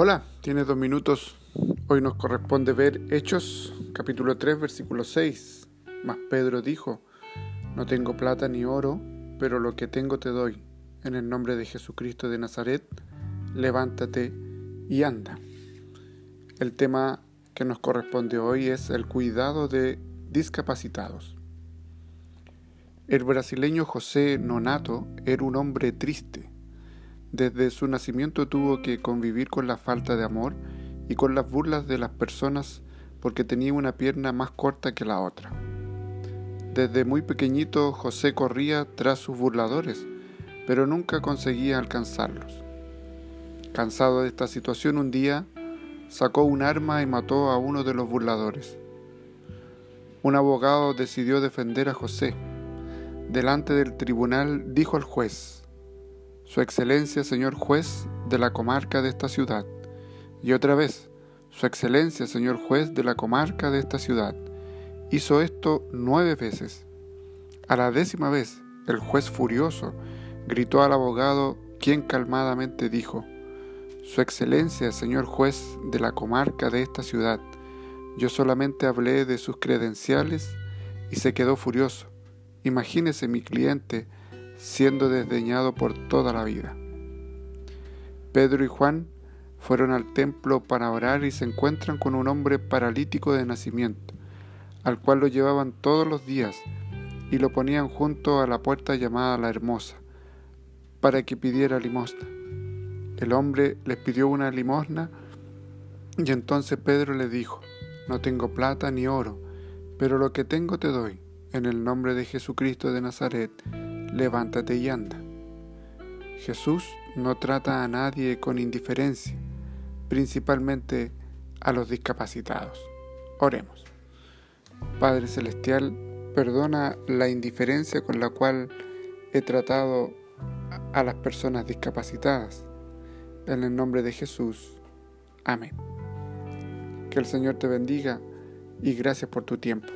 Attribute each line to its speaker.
Speaker 1: Hola, tienes dos minutos. Hoy nos corresponde ver Hechos, capítulo 3, versículo 6. Mas Pedro dijo, No tengo plata ni oro, pero lo que tengo te doy. En el nombre de Jesucristo de Nazaret, levántate y anda. El tema que nos corresponde hoy es el cuidado de discapacitados. El brasileño José Nonato era un hombre triste desde su nacimiento tuvo que convivir con la falta de amor y con las burlas de las personas porque tenía una pierna más corta que la otra. Desde muy pequeñito José corría tras sus burladores, pero nunca conseguía alcanzarlos. Cansado de esta situación, un día sacó un arma y mató a uno de los burladores. Un abogado decidió defender a José. Delante del tribunal dijo al juez, su Excelencia, señor juez de la comarca de esta ciudad. Y otra vez, Su Excelencia, señor juez de la comarca de esta ciudad. Hizo esto nueve veces. A la décima vez, el juez furioso gritó al abogado, quien calmadamente dijo, Su Excelencia, señor juez de la comarca de esta ciudad, yo solamente hablé de sus credenciales y se quedó furioso. Imagínese mi cliente siendo desdeñado por toda la vida. Pedro y Juan fueron al templo para orar y se encuentran con un hombre paralítico de nacimiento, al cual lo llevaban todos los días y lo ponían junto a la puerta llamada la Hermosa, para que pidiera limosna. El hombre les pidió una limosna y entonces Pedro le dijo, no tengo plata ni oro, pero lo que tengo te doy, en el nombre de Jesucristo de Nazaret, levántate y anda. Jesús no trata a nadie con indiferencia, principalmente a los discapacitados. Oremos. Padre Celestial, perdona la indiferencia con la cual he tratado a las personas discapacitadas. En el nombre de Jesús. Amén. Que el Señor te bendiga y gracias por tu tiempo.